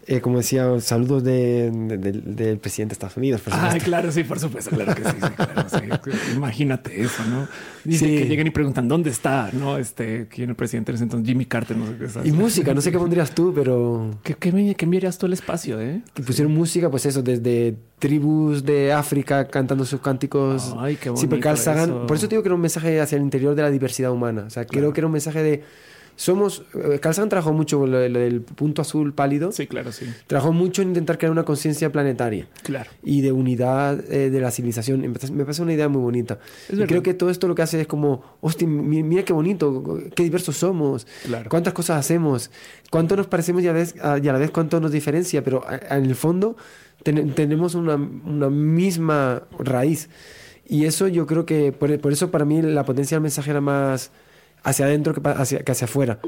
eh, como decía, saludos de- de- del- del presidente de Estados Unidos. por supuesto. claro, sí, por supuesto, claro que sí, sí, claro, sí. Imagínate eso, ¿no? Dice Sí. que lleguen y preguntan dónde está, ¿no? Este, quién es el presidente en ese entonces, Jimmy Carter, no sé qué. ¿sabes? Y música, no sé qué pondrías tú, pero ¿Qué, qué, enviarías tú al espacio, eh? que pusieron música, pues eso, desde tribus de África cantando sus cánticos. Ay, qué Sí, bonito Carl Sagan, eso. por eso te digo que era un mensaje hacia el interior de la diversidad humana. O sea, creo que era un mensaje de somos. eh, Sagan trabajó mucho lo, de- lo del punto azul pálido. Sí, claro, sí. Trabajó mucho en intentar crear una conciencia planetaria. Claro. y de unidad eh, de la civilización. Me parece- una idea muy bonita. Y creo que todo esto lo que hace es como, hostia, mi- mira qué bonito, qué diversos somos, Claro. cuántas cosas hacemos, cuánto nos parecemos y a la vez, a- y a la vez cuánto nos diferencia, pero a- a- en el fondo ten- tenemos una, una misma raíz. Y eso yo creo que, por, por eso para mí la potencia del mensaje era más hacia adentro que, hacia, que hacia afuera.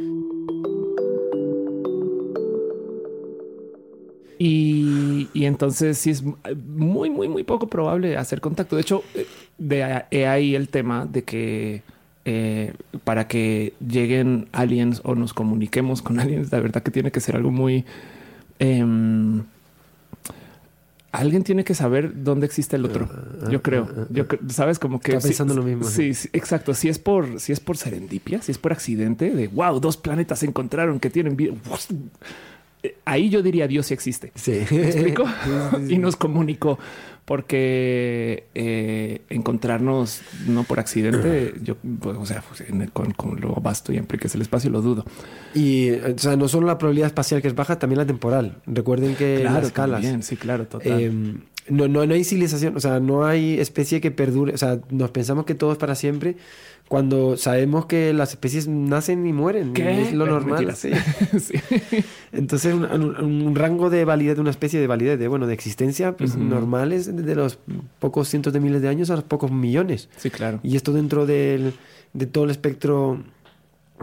Y, y entonces sí es muy, muy, muy poco probable hacer contacto. De hecho, eh, de ahí el tema de que eh, para que lleguen aliens o nos comuniquemos con aliens, la verdad que tiene que ser algo muy... em, Alguien tiene que saber dónde existe el otro. Yo creo. Yo cre- sabes como que Estaba pensando lo mismo, Sí, sí, exacto. Si es por, si es por serendipia, si es por accidente de wow, dos planetas se encontraron que tienen vida. eh, ahí yo diría Dios sí existe. Sí. ¿Me explico? Sí, sí, sí. y nos comunicó porque eh, encontrarnos no por accidente, yo, pues, o sea, pues, el- con, con lo vasto y amplio que es el espacio, lo dudo. Y o sea, no solo la probabilidad espacial que es baja, también la temporal. Recuerden que las escalas. también, sí, claro, total. Eh, no, no, no hay civilización, o sea, no hay especie que perdure, o sea, nos pensamos que todo es para siempre cuando sabemos que las especies nacen y mueren. ¿Qué? Es lo normal. mentira. sí. Sí. Entonces, un, un- un rango de validez de una especie de validez, de, bueno, de existencia, pues Ujú. normal es de los pocos cientos de miles de años a los pocos millones. Sí, claro. Y esto dentro del, de todo el espectro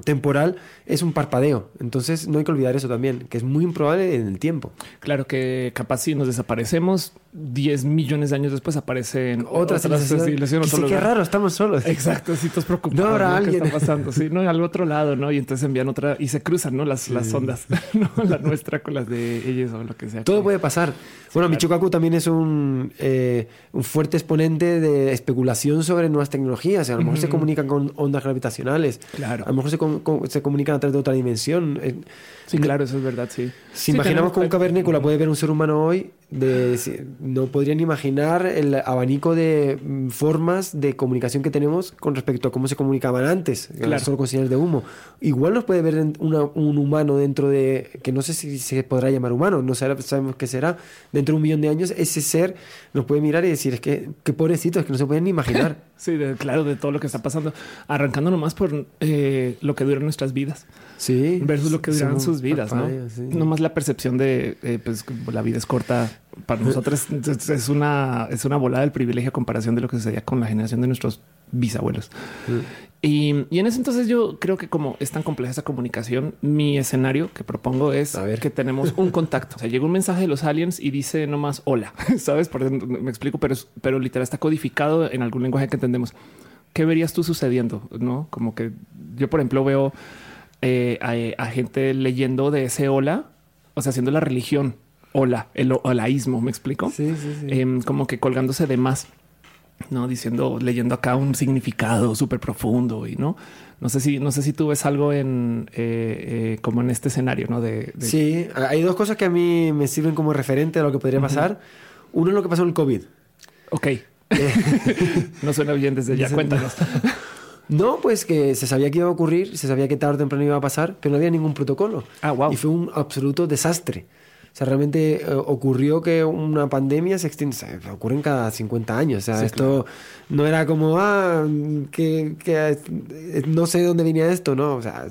temporal es un parpadeo. Entonces no hay que olvidar eso también, que es muy improbable en el tiempo. Claro que capaz si nos desaparecemos, 10 millones de años después aparecen Otra civilización. civilización, Que otro sí, qué raro, estamos solos. Exacto, si estás preocupado. No habrá ¿Qué alguien. está pasando? Sí, no, al otro lado, ¿no? Y entonces envían otra y se cruzan, ¿no? Las, las ondas, ¿no? La nuestra con las de ellos o lo que sea. Todo puede pasar. Bueno, claro. Michokaku también es un, eh, un fuerte exponente de especulación sobre nuevas tecnologías. A lo mejor se comunican con ondas gravitacionales. Claro. A lo mejor se, com- se comunican a través de otra dimensión. Eh, Sí, claro, eso es verdad, sí. Si Sí, imaginamos tenemos- que un cavernícola puede ver un ser humano hoy, de- no podrían imaginar el abanico de mm, formas de comunicación que tenemos con respecto a cómo se comunicaban antes, Claro. solo con señales de humo. Igual nos puede ver una- un humano dentro de, que no sé si se podrá llamar humano, no sabe- sabemos qué será, dentro de un millón de años, ese ser nos puede mirar y decir, es que, qué pobrecito, es que no se pueden ni imaginar. Sí, de- claro, de todo lo que está pasando, arrancando nomás por eh, lo que duran nuestras vidas Sí. versus lo que duran Somos sus vidas, ¿no? parpadeos, sí. Nomás la percepción de eh, pues la vida es corta para nosotros es es una es una volada del privilegio a comparación de lo que sucedía con la generación de nuestros bisabuelos. Y, y en ese entonces yo creo que como es tan compleja esa comunicación, mi escenario que propongo es A ver. que tenemos un contacto. O sea, llega un mensaje de los aliens y dice nomás hola, sabes? Por ejemplo, me explico, pero, pero literal está codificado en algún lenguaje que entendemos. ¿Qué verías tú sucediendo? No como que yo, por ejemplo, veo eh, a, a gente leyendo de ese hola, o sea, haciendo la religión hola, el holaísmo. Me explico? Sí, sí, sí. Em, como que colgándose de más, no diciendo, leyendo acá un significado súper profundo y no, no sé si, no sé si tú ves algo en eh, eh, como en este escenario, no de, de- Sí, hay dos cosas que a mí me sirven como referente a lo que podría pasar. Uno es lo que pasó en el COVID. Ok, no suena bien desde ya. Cuéntanos. No, pues que se sabía que iba a ocurrir, se sabía que tarde o temprano iba a pasar, pero no había ningún protocolo. Ah, wow. Y fue un absoluto desastre. O sea, realmente eh, ocurrió que una pandemia se extiende, o sea, ocurren cada 50 años. O sea, Sí, esto no era como, ah, que, que, eh, no sé de dónde venía esto, no. O sea,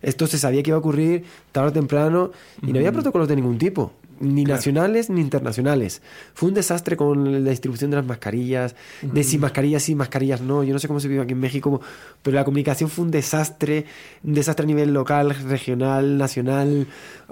esto se sabía que iba a ocurrir tarde o temprano y no había protocolos de ningún tipo, ni nacionales ni internacionales. Fue un desastre con la distribución de las mascarillas, de si mascarillas sí, mascarillas no. Yo no sé cómo se vive aquí en México, pero la comunicación fue un desastre, un desastre a nivel local, regional, nacional.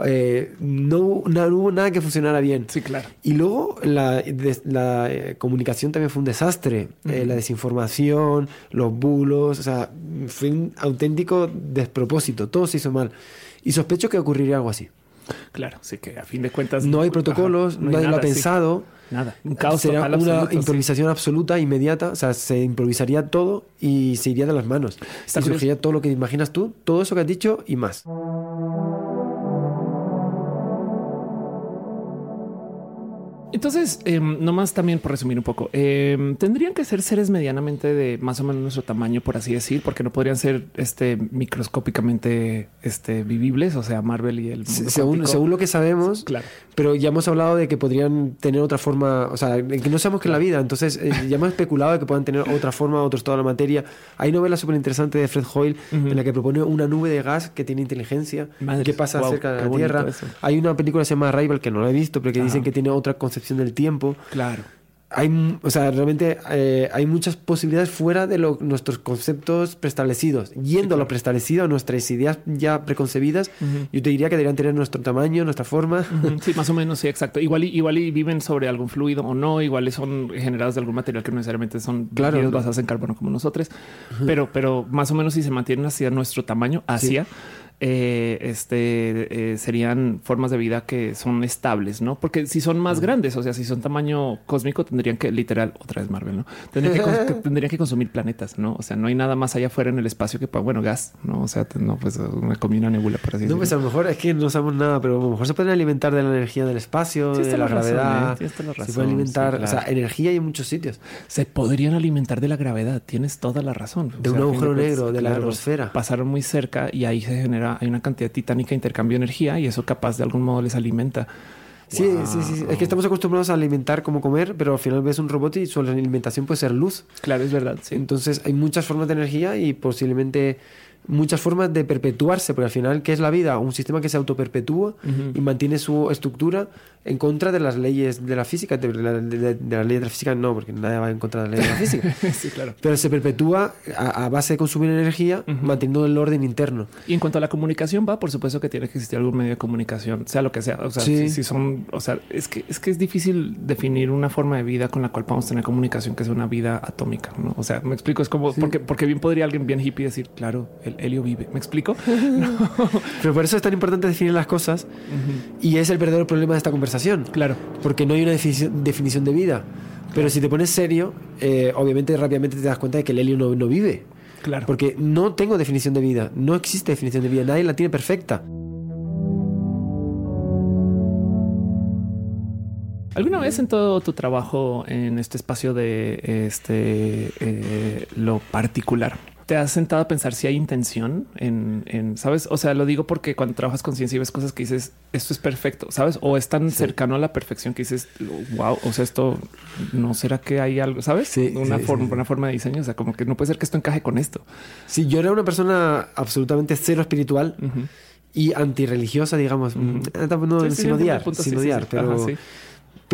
Eh, no, no hubo nada que funcionara bien. Sí, claro. Y luego la, eh, comunicación también fue un desastre. Eh, la desinformación, los bulos, o sea, fue un auténtico despropósito. Todo se hizo mal. Y sospecho que ocurriría algo así. Claro, sí que a fin de cuentas No hay ajá, protocolos, no hay nadie lo ha sí. pensado. Nada, un caos Será total una absoluto, sí. improvisación absoluta, inmediata. O sea, se improvisaría todo y se iría de las manos. Está y surgiría todo lo que imaginas tú, todo eso que has dicho y más. Entonces, em, nomás también por resumir un poco, em, tendrían que ser seres medianamente de más o menos nuestro tamaño, por así decir, porque no podrían ser este microscópicamente este, vivibles, o sea, Marvel y el mundo Se- Según, lo que sabemos, Claro. Pero ya hemos hablado de que podrían tener otra forma, o sea, que no sabemos que la vida, entonces eh, ya hemos especulado de que puedan tener otra forma, otro estado de la materia. Hay novela súper interesante de Fred Hoyle Ujú. en la que propone una nube de gas que tiene inteligencia, Madres, que pasa cerca de la Tierra. eso. Hay una película que se llama Arrival que no la he visto, pero que Ajá. dicen que tiene otra concepción del tiempo. Claro. Hay, o sea, realmente eh, hay muchas posibilidades fuera de lo- nuestros conceptos preestablecidos. Yendo a lo preestablecido, a nuestras ideas ya preconcebidas, Ujú. yo te diría que deberían tener nuestro tamaño, nuestra forma. Ujú, Sí, más o menos, sí, exacto. Igual y, igual y viven sobre algún fluido o no, igual son generados de algún material que no necesariamente son Claro. líquidos basados en carbono como nosotros, pero, pero más o menos si se mantienen hacia nuestro tamaño, hacia, eh, este eh, serían formas de vida que son estables, no? Porque si son más grandes, o sea, si son tamaño cósmico, tendrían que literal otra vez Marvel, no tendrían que, que tendrían que consumir planetas, no? O sea, no hay nada más allá afuera en el espacio que, bueno, gas, no? O sea, no, pues me comí una nebula por así No, pues a decirlo. lo mejor es que no sabemos nada, pero a lo mejor se pueden alimentar de la energía del espacio, Tienes de la toda la razón, gravedad. ¿eh? Se razón, puede alimentar, sí, o sea, energía hay en muchos sitios. Se podrían alimentar de la gravedad. Tienes toda la razón. De un agujero negro, de la ergosfera. Pasaron muy cerca y ahí se genera, hay una cantidad titánica de intercambio de energía y eso capaz de algún modo les alimenta. Sí, sí, sí, sí. Es que estamos acostumbrados a alimentar como comer, pero al final ves un robot y su alimentación puede ser luz. Claro, es verdad. Sí. Entonces hay muchas formas de energía y posiblemente muchas formas de perpetuarse, porque al final, ¿qué es la vida? Un sistema que se autoperpetúa y mantiene su estructura en contra de las leyes de la física, de la, de- de- las leyes de la física no, porque nadie va en contra de las leyes de la física. sí, claro. Pero se perpetúa a, a base de consumir energía, manteniendo el orden interno. Y en cuanto a la comunicación va, por supuesto que tiene que existir algún medio de comunicación, sea lo que sea. O sea, Sí. si, si son, o sea, es que es que es difícil definir una forma de vida con la cual podamos tener comunicación que sea una vida atómica. ¿no? O sea, me explico, es como porque, porque bien podría alguien bien hippie decir, claro, el helio vive. Me explico. Pero por eso es tan importante definir las cosas y es el verdadero problema de esta conversación. Claro. porque no hay una definición, definición de vida. Pero si te pones serio, eh, obviamente rápidamente te das cuenta de que el helio no, no vive. Claro. Porque no tengo definición de vida, no existe definición de vida, nadie la tiene perfecta. ¿Alguna vez en todo tu trabajo en este espacio de este eh, lo particular te has sentado a pensar si hay intención en, en, sabes? O sea, lo digo porque cuando trabajas con ciencia y ves cosas que dices esto es perfecto, sabes? O es tan cercano a la perfección que dices wow, o sea, esto no será que hay algo, sabes? Sí, una sí, forma, sí. una forma de diseño. O sea, como que no puede ser que esto encaje con esto. Si yo era una persona absolutamente cero espiritual y antirreligiosa, digamos, tampoco no, Sí, sí, sin odiar, sin sí, sí, odiar, sí. pero, Ajá, sí.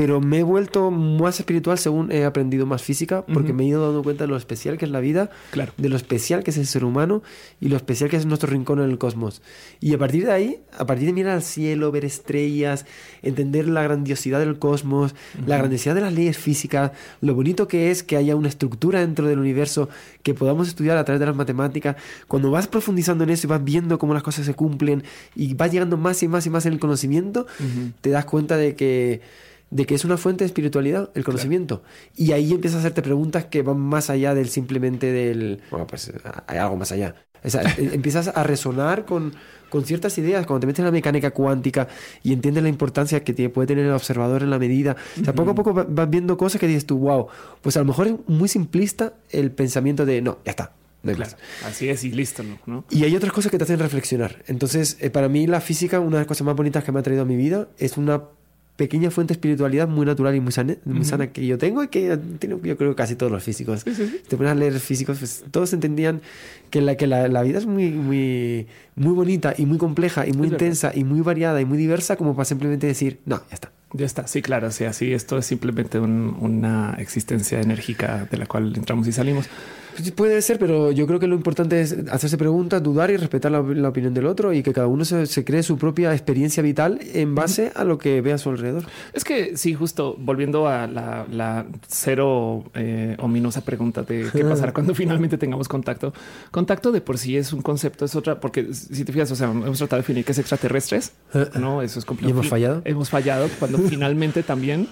Pero me he vuelto más espiritual según he aprendido más física, porque me he ido dando cuenta de lo especial que es la vida, Claro. de lo especial que es el ser humano y lo especial que es nuestro rincón en el cosmos. Y a partir de ahí, a partir de mirar al cielo, ver estrellas, entender la grandiosidad del cosmos, la grandiosidad de las leyes físicas, lo bonito que es que haya una estructura dentro del universo que podamos estudiar a través de las matemáticas, cuando vas profundizando en eso y vas viendo cómo las cosas se cumplen y vas llegando más y más y más en el conocimiento, te das cuenta de que de que es una fuente de espiritualidad, el conocimiento. Y ahí empiezas a hacerte preguntas que van más allá del simplemente del... Bueno, pues hay algo más allá. O sea, em- empiezas a resonar con, con ciertas ideas. Cuando te metes en la mecánica cuántica y entiendes la importancia que puede tener el observador en la medida. O sea, poco a poco va- vas viendo cosas que dices tú, wow, pues a lo mejor es muy simplista el pensamiento de, no, ya está. no Claro. más". Así es y listo, ¿no? ¿no? Y hay otras cosas que te hacen reflexionar. Entonces, eh, para mí la física, una de las cosas más bonitas que me ha traído a mi vida, es una pequeña fuente de espiritualidad muy natural y muy sana, muy sana que yo tengo y que tienen, yo creo casi todos los físicos. Si te pones a leer físicos, pues todos entendían que la, que la, la vida es muy, muy, muy bonita y muy compleja y muy Es verdad. intensa y muy variada y muy diversa como para simplemente decir, no, ya está. Ya está, sí, claro, sí, así esto es simplemente un- una existencia enérgica de la cual entramos y salimos. Puede ser, pero yo creo que lo importante es hacerse preguntas, dudar y respetar la, la opinión del otro y que cada uno se, se cree su propia experiencia vital en base a lo que ve a su alrededor. Es que sí, justo volviendo a la, la cero eh, ominosa pregunta de qué pasará cuando finalmente tengamos contacto. Contacto de por sí es un concepto, es otra, porque si te fijas, o sea, hemos tratado de definir qué es extraterrestres, no, eso es complejo. ¿Y hemos fallado? Hemos fallado cuando finalmente también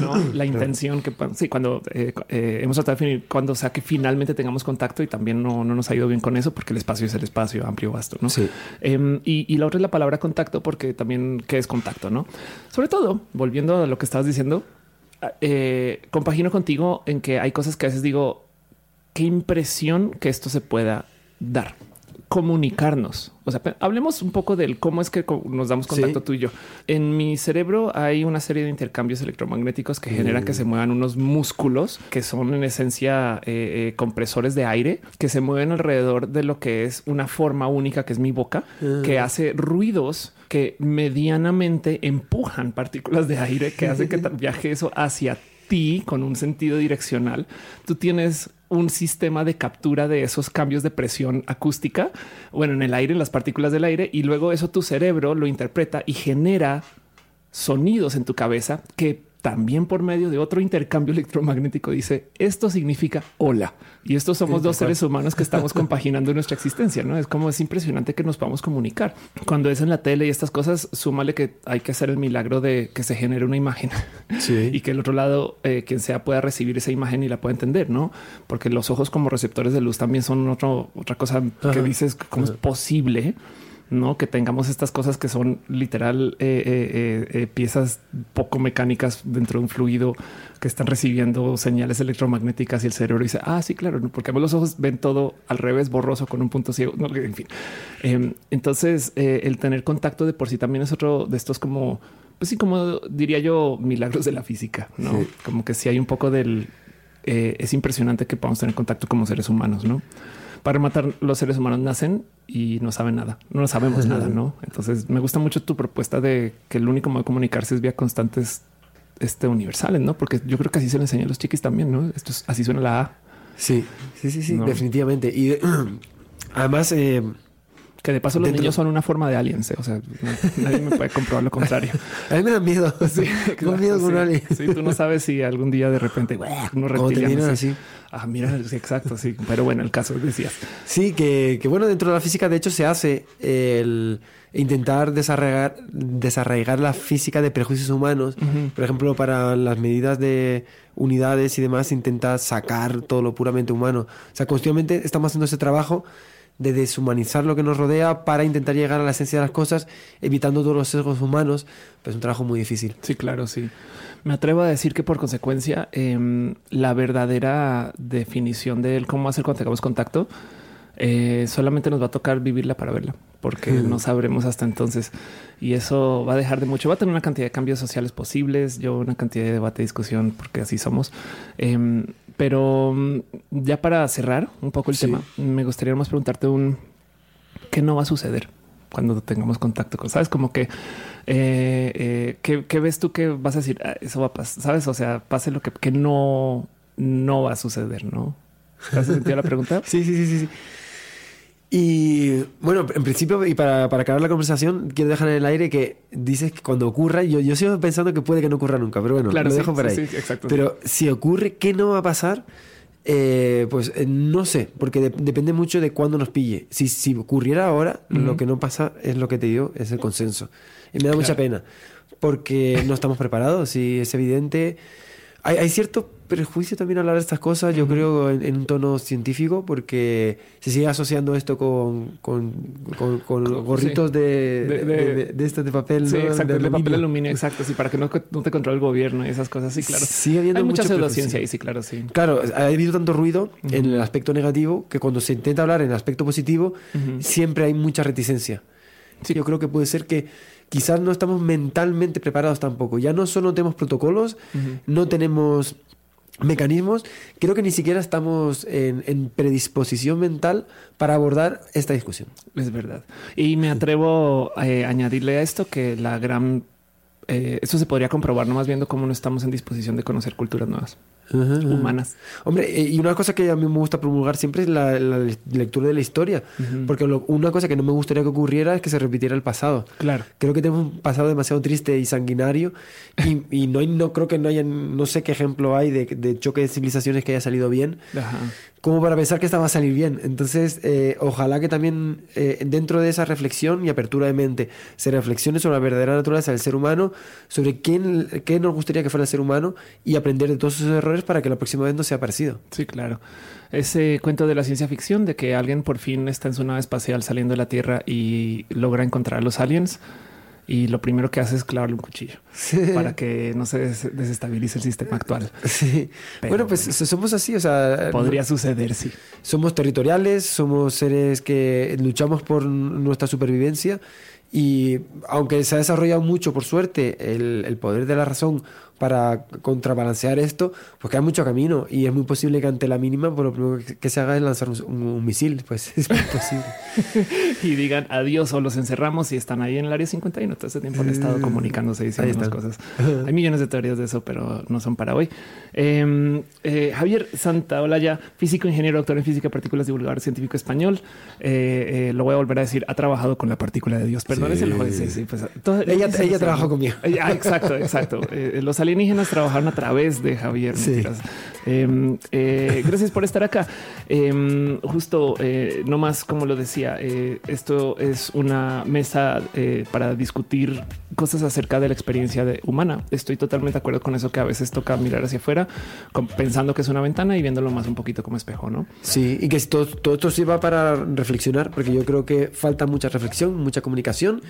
no la intención que sí, cuando eh, eh, hemos tratado de definir cuando sea que finalmente tengamos contacto y también no, no nos ha ido bien con eso porque el espacio es el espacio amplio, vasto, no? Sí. Em, y, y la otra es la palabra contacto, porque también qué es contacto, no? Sobre todo, volviendo a lo que estabas diciendo, eh, compagino contigo en que hay cosas que a veces digo, qué impresión que esto se pueda dar. Comunicarnos. O sea, hablemos un poco del cómo es que nos damos contacto Sí. tú y yo. En mi cerebro hay una serie de intercambios electromagnéticos que generan que se muevan unos músculos que son en esencia eh, eh, compresores de aire que se mueven alrededor de lo que es una forma única que es mi boca, que hace ruidos que medianamente empujan partículas de aire que hacen que viaje eso hacia ti con un sentido direccional. Tú tienes un sistema de captura de esos cambios de presión acústica, bueno, en el aire, en las partículas del aire, y luego eso tu cerebro lo interpreta y genera sonidos en tu cabeza que también por medio de otro intercambio electromagnético dice esto significa hola. Y estos somos dos seres humanos que estamos compaginando nuestra existencia. No es como es impresionante que nos podamos comunicar cuando es en la tele y estas cosas. Súmale que hay que hacer el milagro de que se genere una imagen y que el otro lado, eh, quien sea, pueda recibir esa imagen y la pueda entender, no? Porque los ojos como receptores de luz también son otro, otra cosa que dices cómo es posible no que tengamos estas cosas que son literal eh, eh, eh, piezas poco mecánicas dentro de un fluido que están recibiendo señales electromagnéticas y el cerebro dice, ah, sí, claro, porque los ojos ven todo al revés, borroso con un punto ciego. en fin, em, entonces el tener contacto de por sí también es otro de estos como, pues sí, como diría yo, milagros de la física, no como que si hay un poco del es impresionante que podamos tener contacto como seres humanos, no? Para matar los seres humanos nacen y no saben nada, no sabemos nada, ¿no? Entonces me gusta mucho tu propuesta de que el único modo de comunicarse es vía constantes este, universales, ¿no? Porque yo creo que así se le enseñan a los chiquis también, ¿no? Esto es, así suena la A. Sí, sí, sí, sí, definitivamente. Y además... Eh, que de paso los niños son una forma de aliens. ¿eh? O sea, nadie me puede comprobar lo contrario. a mí me da miedo. Sí, miedo con sí, Sí, tú no sabes si algún día de repente uno reptiliano así. Ah, mira, exacto, sí. Pero bueno, el caso decías. Sí, que, que, bueno, dentro de la física de hecho se hace el intentar desarraigar, desarraigar la física de prejuicios humanos. Por ejemplo, para las medidas de unidades y demás, intenta sacar todo lo puramente humano. O sea, continuamente estamos haciendo ese trabajo de deshumanizar lo que nos rodea para intentar llegar a la esencia de las cosas, evitando todos los sesgos humanos, pues es un trabajo muy difícil. Sí, claro, sí. Me atrevo a decir que por consecuencia, em, la verdadera definición de cómo hacer cuando tengamos contacto, eh, solamente nos va a tocar vivirla para verla, porque no sabremos hasta entonces. Y eso va a dejar de mucho. Va a tener una cantidad de cambios sociales posibles, yo una cantidad de debate, discusión, porque así somos. Em, pero mm, ya para cerrar un poco el tema, me gustaría más preguntarte un qué no va a suceder cuando tengamos contacto con, sabes, como que eh, eh, ¿qué, ves tú que vas a decir? Ah, eso va a pasar, sabes? O sea, pase lo que, que no, no va a suceder, no? ¿Has sentido la pregunta? sí, sí, sí, sí. Y bueno, en principio, y para, para, acabar la conversación, quiero dejar en el aire que dices que cuando ocurra, yo, yo sigo pensando que puede que no ocurra nunca, pero bueno, lo dejo por ahí. exacto, pero si ocurre, ¿qué no va a pasar? Eh, pues eh, no sé, porque depende mucho de cuándo nos pille. Si, si ocurriera ahora, lo que no pasa es lo que te digo, es el consenso. Y me da mucha pena, porque no estamos preparados y es evidente. Hay, hay cierto prejuicio también hablar de estas cosas, yo creo, en, un tono científico, porque se sigue asociando esto con, con, con, gorritos de, de, estos de papel. Sí, exacto, de, papel aluminio, exacto, sí, para que no, no, te controle el gobierno y esas cosas, sí, claro. Sí, habiendo Hay mucha pseudociencia ahí, sí, claro, sí. Claro, ha habido tanto ruido en el aspecto negativo que cuando se intenta hablar en el aspecto positivo, siempre hay mucha reticencia. Sí. Yo creo que puede ser que quizás no estamos mentalmente preparados tampoco. Ya no solo tenemos protocolos, no tenemos mecanismos, creo que ni siquiera estamos en, predisposición mental para abordar esta discusión. Es verdad. Y me atrevo a eh, añadirle a esto que la gran... Eh, eso se podría comprobar nomás viendo cómo no estamos en disposición de conocer culturas nuevas humanas. Hombre, eh, y una cosa que a mí me gusta promulgar siempre es la, lectura de la historia, porque una cosa que no me gustaría que ocurriera es que se repitiera el pasado. Claro. Creo que tenemos un pasado demasiado triste y sanguinario y, no, no creo que no haya, no sé qué ejemplo hay de, choque de civilizaciones que haya salido bien. Como para pensar que esta va a salir bien. Entonces, eh, ojalá que también eh, dentro de esa reflexión y apertura de mente se reflexione sobre la verdadera naturaleza del ser humano, sobre quién, qué nos gustaría que fuera el ser humano y aprender de todos sus errores para que la próxima vez no sea parecido. Sí, claro. Ese cuento de la ciencia ficción de que alguien por fin está en su nave espacial saliendo de la Tierra y logra encontrar a los aliens y lo primero que hace es clavarle un cuchillo para que no se desestabilice el sistema actual. Sí. bueno, pues somos así, o sea, podría suceder, sí. Somos territoriales, somos seres que luchamos por nuestra supervivencia y aunque se ha desarrollado mucho, por suerte, el, el poder de la razón para contrabalancear esto, pues queda mucho camino y es muy posible que ante la mínima, por lo primero que se haga es lanzar un, misil, pues es muy posible. y digan adiós o los encerramos y están ahí en el área 51. Todo ese tiempo han estado comunicándose y Mm. Diciendo están. cosas. Hay millones de teorías de eso, pero no son para hoy. Eh, eh, Javier Santaolalla, físico, ingeniero, doctor en física, partículas, divulgador científico español. Eh, eh, lo voy a volver a decir. Ha trabajado con la partícula de Dios. Perdón, Sí. ese lo sí, sí, pues, todo- Ella, trabajó conmigo. Ah, exacto, exacto. Eh, los alienígenas trabajaron a través de Javier. Sí. mentiras. Eh, eh, gracias por estar acá. Justo, eh, no más como lo decía, eh, esto es una mesa eh, para discutir cosas acerca de la experiencia humana. Estoy totalmente de acuerdo con eso que a veces toca mirar hacia afuera, pensando que es una ventana y viéndolo más un poquito como espejo, ¿no? Sí, y que todo, todo esto sirva para reflexionar, porque yo creo que falta mucha reflexión, mucha comunicación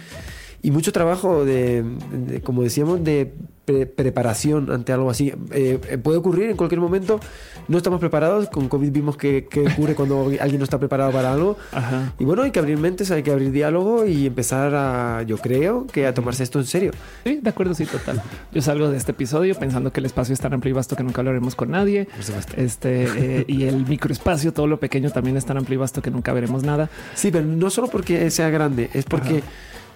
y mucho trabajo de, de, como decíamos, de pre- preparación ante algo así. Eh, eh, puede ocurrir en cualquier momento, no estamos preparados, con COVID vimos que, que ocurre cuando alguien no está preparado para algo. Ajá. Y bueno, hay que abrir mentes, hay que abrir diálogo y empezar a, yo creo, que a tomarse esto en serio. Sí, de acuerdo, sí, total. Yo salgo de este episodio pensando que el espacio es tan amplio y vasto que nunca hablaremos con nadie. Este eh, y el microespacio, todo lo pequeño también es tan amplio y vasto que nunca veremos nada. Sí, pero no solo porque sea grande, es porque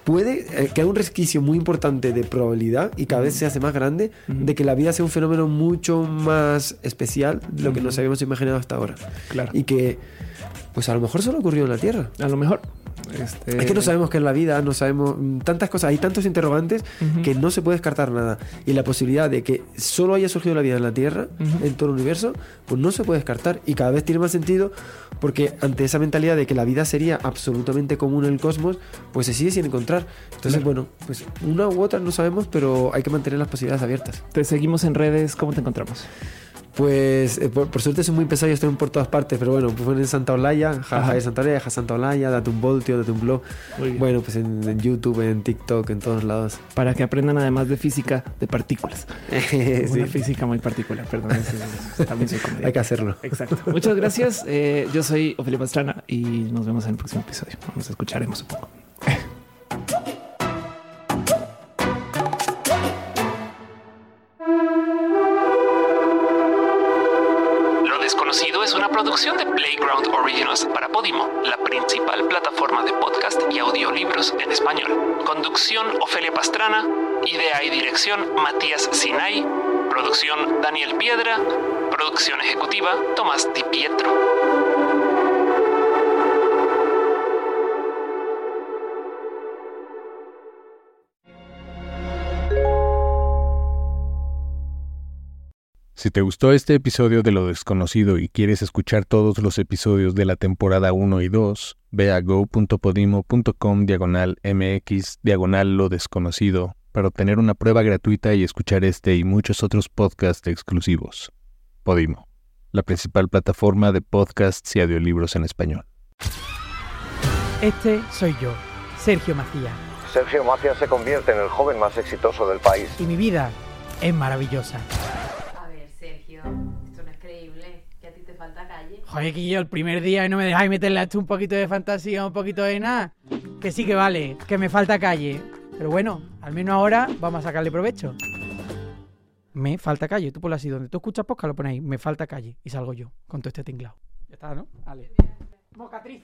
puede eh, que hay un resquicio muy importante de probabilidad y cada vez se hace más grande de que la vida sea un fenómeno mucho más especial de lo que nos habíamos imaginado hasta ahora. Claro. Y que, pues a lo mejor solo ocurrió en la Tierra. A lo mejor. Este, Es que no sabemos qué es la vida, no sabemos mm, tantas cosas, hay tantos interrogantes que no se puede descartar nada. Y la posibilidad de que solo haya surgido la vida en la Tierra, en todo el universo, pues no se puede descartar. Y cada vez tiene más sentido porque ante esa mentalidad de que la vida sería absolutamente común en el cosmos, pues se sigue sin encontrar. Entonces, bueno, pues una u otra no sabemos, pero hay que mantener las posibilidades abiertas. Te seguimos en redes. ¿Cómo te encontramos? Pues eh, por, por suerte soy muy pesado y estoy por todas partes, pero bueno, pues en Santa Olaya, jaja, Santa Olaya, ja Santa Olaya, date un voltio, date un blog. Bueno, pues en, en YouTube, en TikTok, en todos lados. Para que aprendan además de física de partículas. Sí, Una física muy particular. Perdón. es- es- también soy hay que hacerlo. Exacto. Muchas gracias. Eh, yo soy Ofelia Pastrana y nos vemos en el próximo episodio. Nos escucharemos supongo. Producción de Playground Originals para Podimo, la principal plataforma de podcast y audiolibros en español. Conducción Ofelia Pastrana, idea y dirección Matías Sinay, producción Daniel Piedra, producción ejecutiva Tomás Di Pietro. Si te gustó este episodio de Lo Desconocido y quieres escuchar todos los episodios de la temporada 1 y 2, ve a go.podimo.com diagonal mx diagonal Lo Desconocido para obtener una prueba gratuita y escuchar este y muchos otros podcasts exclusivos. Podimo, la principal plataforma de podcasts y audiolibros en español. Este soy yo, Sergio Macías, Sergio Macías se convierte en el joven más exitoso del país. y mi vida es maravillosa. Esto no es creíble. Que a ti te falta calle. Joder, que yo el primer día y no me dejáis meterle a esto un poquito de fantasía, un poquito de nada. Que sí que vale, que me falta calle. Pero bueno, al menos ahora vamos a sacarle provecho. Me falta calle, tú ponlo así, donde tú escuchas podcast lo ponéis, me falta calle. Y salgo yo, con todo este tinglado. Ya está, ¿no? Vale. Mocatriz.